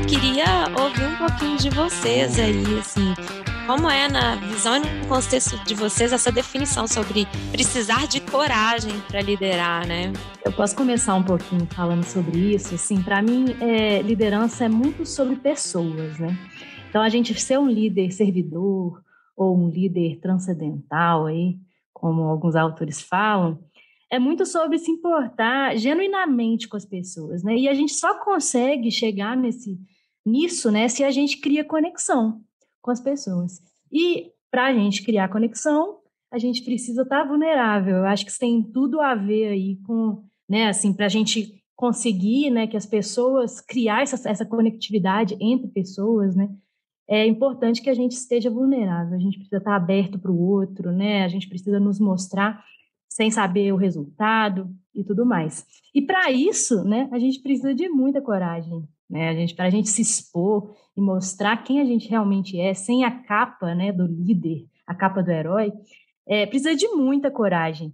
eu queria ouvir um pouquinho de vocês aí, assim, como é na visão e no contexto de vocês essa definição sobre precisar de coragem para liderar, né? Eu posso começar um pouquinho falando sobre isso. Assim, para mim, é, liderança é muito sobre pessoas, né? Então, a gente ser um líder servidor ou um líder transcendental aí, como alguns autores falam, é muito sobre se importar genuinamente com as pessoas, né? E a gente só consegue chegar nesse nisso, né, se a gente cria conexão com as pessoas. E para a gente criar conexão, a gente precisa estar tá vulnerável. Eu acho que isso tem tudo a ver aí com, né, assim, para a gente conseguir, né, que as pessoas criar essa, essa conectividade entre pessoas, né, é importante que a gente esteja vulnerável. A gente precisa estar tá aberto para o outro, né? A gente precisa nos mostrar sem saber o resultado e tudo mais. E para isso, né, a gente precisa de muita coragem, né? A gente para a gente se expor e mostrar quem a gente realmente é, sem a capa, né, do líder, a capa do herói, é, precisa de muita coragem.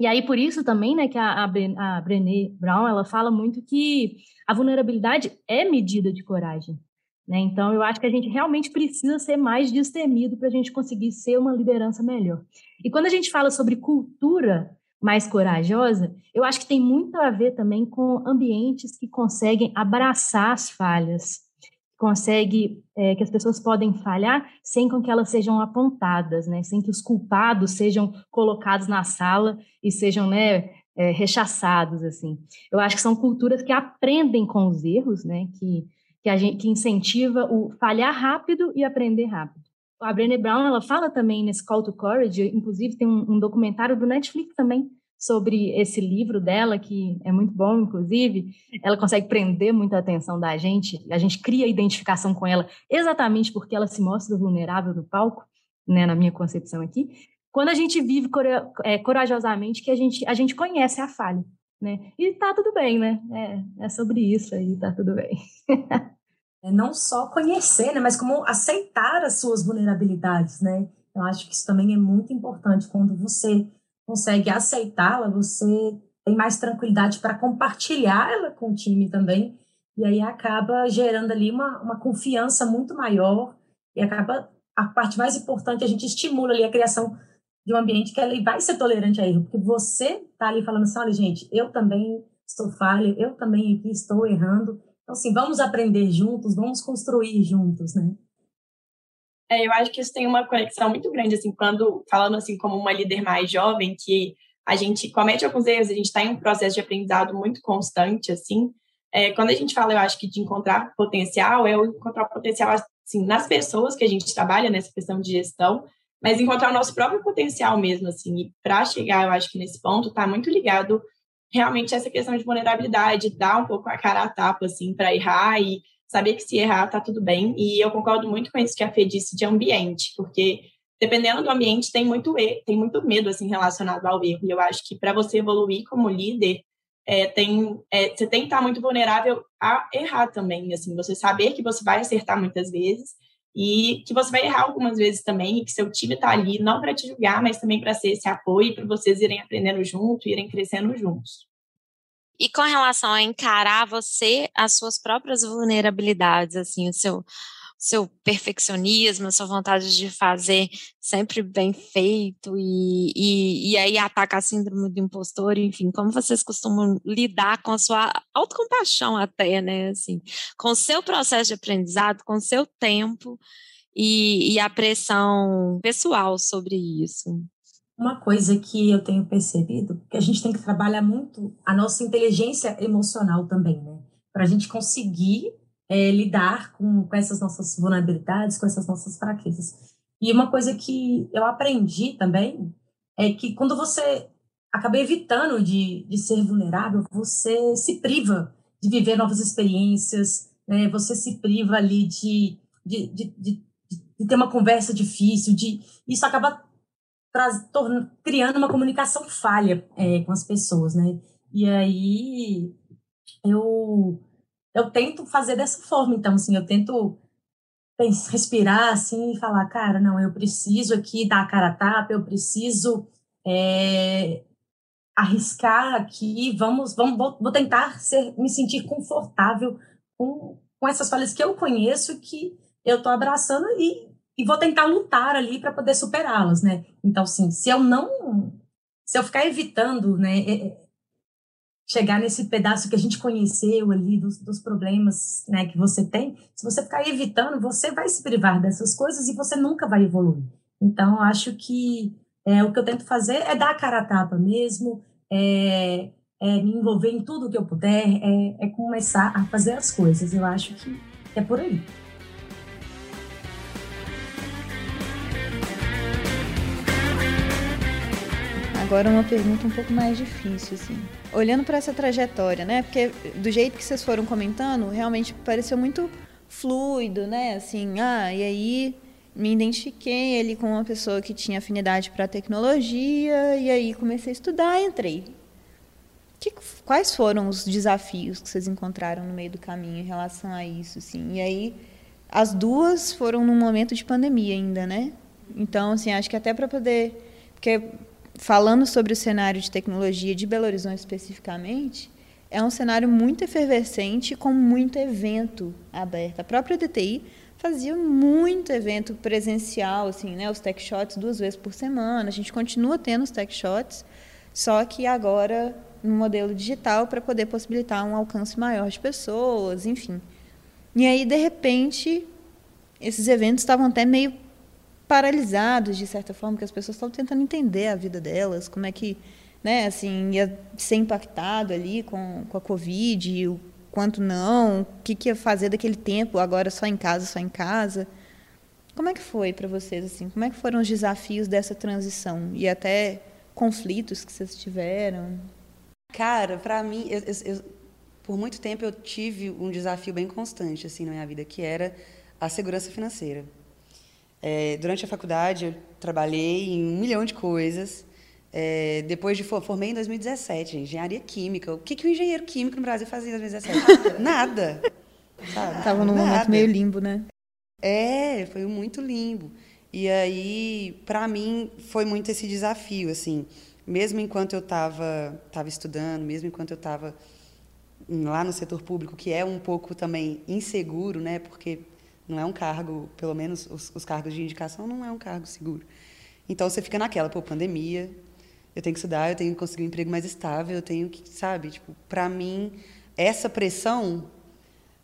E aí por isso também, né, que a, a, Brené Brown ela fala muito que a vulnerabilidade é medida de coragem. Né? Então, eu acho que a gente realmente precisa ser mais destemido para a gente conseguir ser uma liderança melhor. E quando a gente fala sobre cultura mais corajosa, eu acho que tem muito a ver também com ambientes que conseguem abraçar as falhas, consegue é, que as pessoas podem falhar sem com que elas sejam apontadas, né? Sem que os culpados sejam colocados na sala e sejam, né, é, rechaçados assim. Eu acho que são culturas que aprendem com os erros, né? Que que, a gente, que incentiva o falhar rápido e aprender rápido. A Brené Brown ela fala também nesse Call to Courage, inclusive tem um, um documentário do Netflix também sobre esse livro dela, que é muito bom, inclusive. Ela consegue prender muita atenção da gente, a gente cria identificação com ela exatamente porque ela se mostra vulnerável no palco, né, na minha concepção aqui. Quando a gente vive é, corajosamente, que a gente, a gente conhece a falha né? E tá tudo bem, né? É, é sobre isso aí, tá tudo bem. é não só conhecer, né? Mas como aceitar as suas vulnerabilidades, né? Eu acho que isso também é muito importante. Quando você consegue aceitá-la, você tem mais tranquilidade para compartilhar ela com o time também. E aí acaba gerando ali uma, uma confiança muito maior. E acaba, a parte mais importante, a gente estimula ali a criação de um ambiente que ele vai ser tolerante a erro, porque você está ali falando assim, olha, gente, eu também estou falha, eu também aqui estou errando. Então, assim, vamos aprender juntos, vamos construir juntos, né? É, eu acho que isso tem uma conexão muito grande, assim, quando, falando assim, como uma líder mais jovem, que a gente comete alguns erros, a gente está em um processo de aprendizado muito constante, assim, é, quando a gente fala, eu acho que de encontrar potencial, é o encontrar potencial, assim, nas pessoas que a gente trabalha nessa questão de gestão, mas encontrar o nosso próprio potencial mesmo, assim. E para chegar, eu acho que nesse ponto, está muito ligado realmente essa questão de vulnerabilidade, dar um pouco a cara a tapa, assim, para errar e saber que se errar tá tudo bem. E eu concordo muito com isso que a Fê disse de ambiente, porque dependendo do ambiente tem muito tem muito medo assim relacionado ao erro. E eu acho que para você evoluir como líder, é, tem, é, você tem que estar muito vulnerável a errar também, assim, você saber que você vai acertar muitas vezes e que você vai errar algumas vezes também, e que seu time está ali não para te julgar, mas também para ser esse apoio, para vocês irem aprendendo junto, irem crescendo juntos. E com relação a encarar você as suas próprias vulnerabilidades, assim, o seu seu perfeccionismo, sua vontade de fazer sempre bem feito e, e, e aí ataca a síndrome do impostor, enfim, como vocês costumam lidar com a sua autocompaixão até, né, assim, com o seu processo de aprendizado, com o seu tempo e, e a pressão pessoal sobre isso. Uma coisa que eu tenho percebido, que a gente tem que trabalhar muito a nossa inteligência emocional também, né, para a gente conseguir é, lidar com, com essas nossas vulnerabilidades, com essas nossas fraquezas. E uma coisa que eu aprendi também é que quando você acaba evitando de, de ser vulnerável, você se priva de viver novas experiências, né? você se priva ali de, de, de, de, de ter uma conversa difícil, de isso acaba traz, torna, criando uma comunicação falha é, com as pessoas, né? E aí eu eu tento fazer dessa forma. Então, assim, eu tento respirar assim e falar, cara, não, eu preciso aqui dar a cara a tapa, eu preciso é, arriscar aqui, vamos, vamos, vou, vou tentar ser, me sentir confortável com, com essas falhas que eu conheço que eu estou abraçando e, e vou tentar lutar ali para poder superá-las, né? Então, assim, se eu não, se eu ficar evitando, né, chegar nesse pedaço que a gente conheceu ali dos, dos problemas, né, que você tem, se você ficar evitando, você vai se privar dessas coisas e você nunca vai evoluir. Então, acho que é, o que eu tento fazer é dar a cara a tapa mesmo, é, é me envolver em tudo que eu puder, é, é começar a fazer as coisas. Eu acho que é por aí. Agora uma pergunta um pouco mais difícil, assim. Olhando para essa trajetória, né? Porque do jeito que vocês foram comentando, realmente pareceu muito fluido, né? Assim, ah, e aí me identifiquei ali com uma pessoa que tinha afinidade para tecnologia e aí comecei a estudar e entrei. Que, quais foram os desafios que vocês encontraram no meio do caminho em relação a isso, assim? E aí as duas foram num momento de pandemia ainda, né? Então, assim, acho que até para poder, porque falando sobre o cenário de tecnologia de Belo Horizonte especificamente, é um cenário muito efervescente com muito evento aberto. A própria DTI fazia muito evento presencial, assim, né? Os tech shots duas vezes por semana. A gente continua tendo os tech shots, só que agora no modelo digital para poder possibilitar um alcance maior de pessoas, enfim. E aí de repente esses eventos estavam até meio paralisados de certa forma, que as pessoas estavam tentando entender a vida delas, como é que, né, assim, ia ser impactado ali com, com a Covid, o quanto não, o que, que ia fazer daquele tempo, agora só em casa, só em casa. Como é que foi para vocês assim? Como é que foram os desafios dessa transição e até conflitos que vocês tiveram? Cara, para mim, eu, eu, eu, por muito tempo eu tive um desafio bem constante assim na minha vida, que era a segurança financeira. É, durante a faculdade, eu trabalhei em um milhão de coisas. É, depois de formei em 2017, engenharia química. O que, que o engenheiro químico no Brasil fazia em 2017? Nada. Sabe? Tava num Nada. momento meio limbo, né? É, foi muito limbo. E aí, para mim, foi muito esse desafio, assim. Mesmo enquanto eu estava tava estudando, mesmo enquanto eu estava lá no setor público, que é um pouco também inseguro, né? Porque não é um cargo, pelo menos os, os, cargos de indicação, não é um cargo seguro. Então você fica naquela, pô, pandemia, eu tenho que estudar, eu tenho que conseguir um emprego mais estável, eu tenho que, sabe, tipo, para mim essa pressão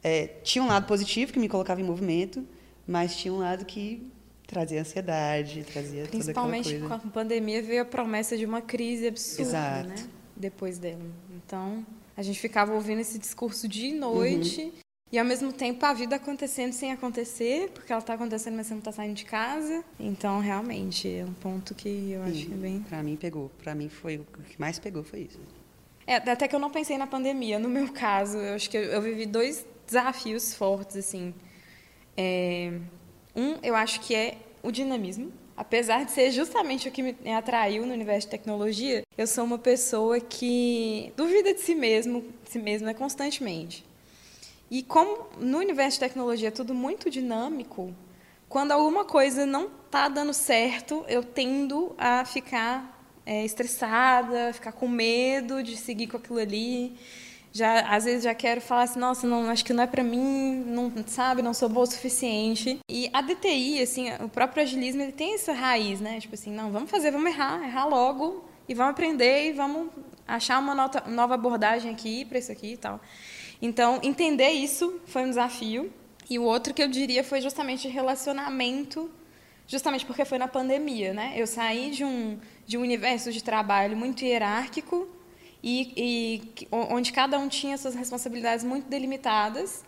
é, tinha um lado positivo que me colocava em movimento, mas tinha um lado que trazia ansiedade, trazia Principalmente toda com a pandemia veio a promessa de uma crise absurda, Exato. né? Depois dela. Então, a gente ficava ouvindo esse discurso de noite uhum. E ao mesmo tempo a vida acontecendo sem acontecer, porque ela está acontecendo, mas você não está saindo de casa. Então, realmente, é um ponto que eu acho que é bem. Para mim pegou. Para mim foi o que mais pegou foi isso. É, até que eu não pensei na pandemia. No meu caso, eu acho que eu, eu vivi dois desafios fortes, assim. É, um, eu acho que é o dinamismo. Apesar de ser justamente o que me atraiu no universo de tecnologia, eu sou uma pessoa que duvida de si mesmo, de si mesma constantemente. E como no universo de tecnologia é tudo muito dinâmico, quando alguma coisa não está dando certo, eu tendo a ficar é, estressada, ficar com medo de seguir com aquilo ali. Já, às vezes já quero falar assim, nossa, não, acho que não é para mim, não sabe, não sou boa o suficiente. E a DTI, assim, o próprio agilismo, ele tem essa raiz, né? Tipo assim, não, vamos fazer, vamos errar, errar logo e vamos aprender e vamos achar uma nota, nova abordagem aqui para isso aqui e tal. Então, entender isso foi um desafio. E o outro que eu diria foi justamente relacionamento, justamente porque foi na pandemia, né? Eu saí de um, de um universo de trabalho muito hierárquico e, e onde cada um tinha suas responsabilidades muito delimitadas.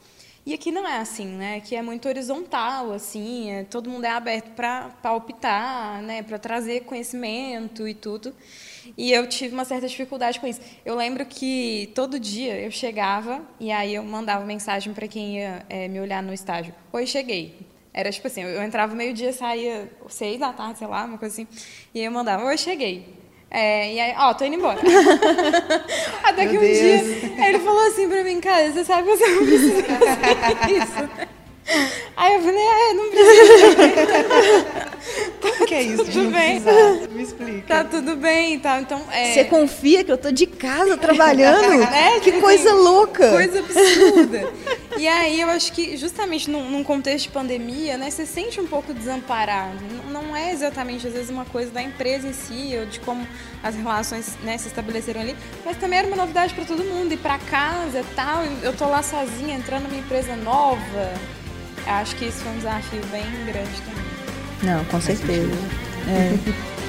E aqui não é assim, né? Aqui é muito horizontal, assim, é, todo mundo é aberto para palpitar, né? Para trazer conhecimento e tudo. E eu tive uma certa dificuldade com isso. Eu lembro que todo dia eu chegava e aí eu mandava mensagem para quem ia é, me olhar no estágio. Oi, cheguei. Era tipo assim, eu entrava meio-dia, saía seis da tarde, sei lá, uma coisa assim. E aí eu mandava, oi, cheguei. É, e aí, ó, tô indo embora. Até Meu que um Deus. dia ele falou assim pra mim, cara, você sabe que você não precisa fazer isso. Aí eu falei, é, não precisa. Como que é isso? Tudo bem. Me explica. Tá tudo bem, tá? Então, é... Você confia que eu tô de casa trabalhando? é, que tipo coisa assim, louca. Coisa absurda. E aí eu acho que justamente num, num, contexto de pandemia, né, você sente um pouco desamparado. Não é exatamente às vezes uma coisa da empresa em si ou de como as relações né, se estabeleceram ali, mas também era uma novidade para todo mundo ir para casa, tal. Eu tô lá sozinha entrando numa empresa nova. Acho que isso foi um desafio bem grande também. Não, com certeza. É.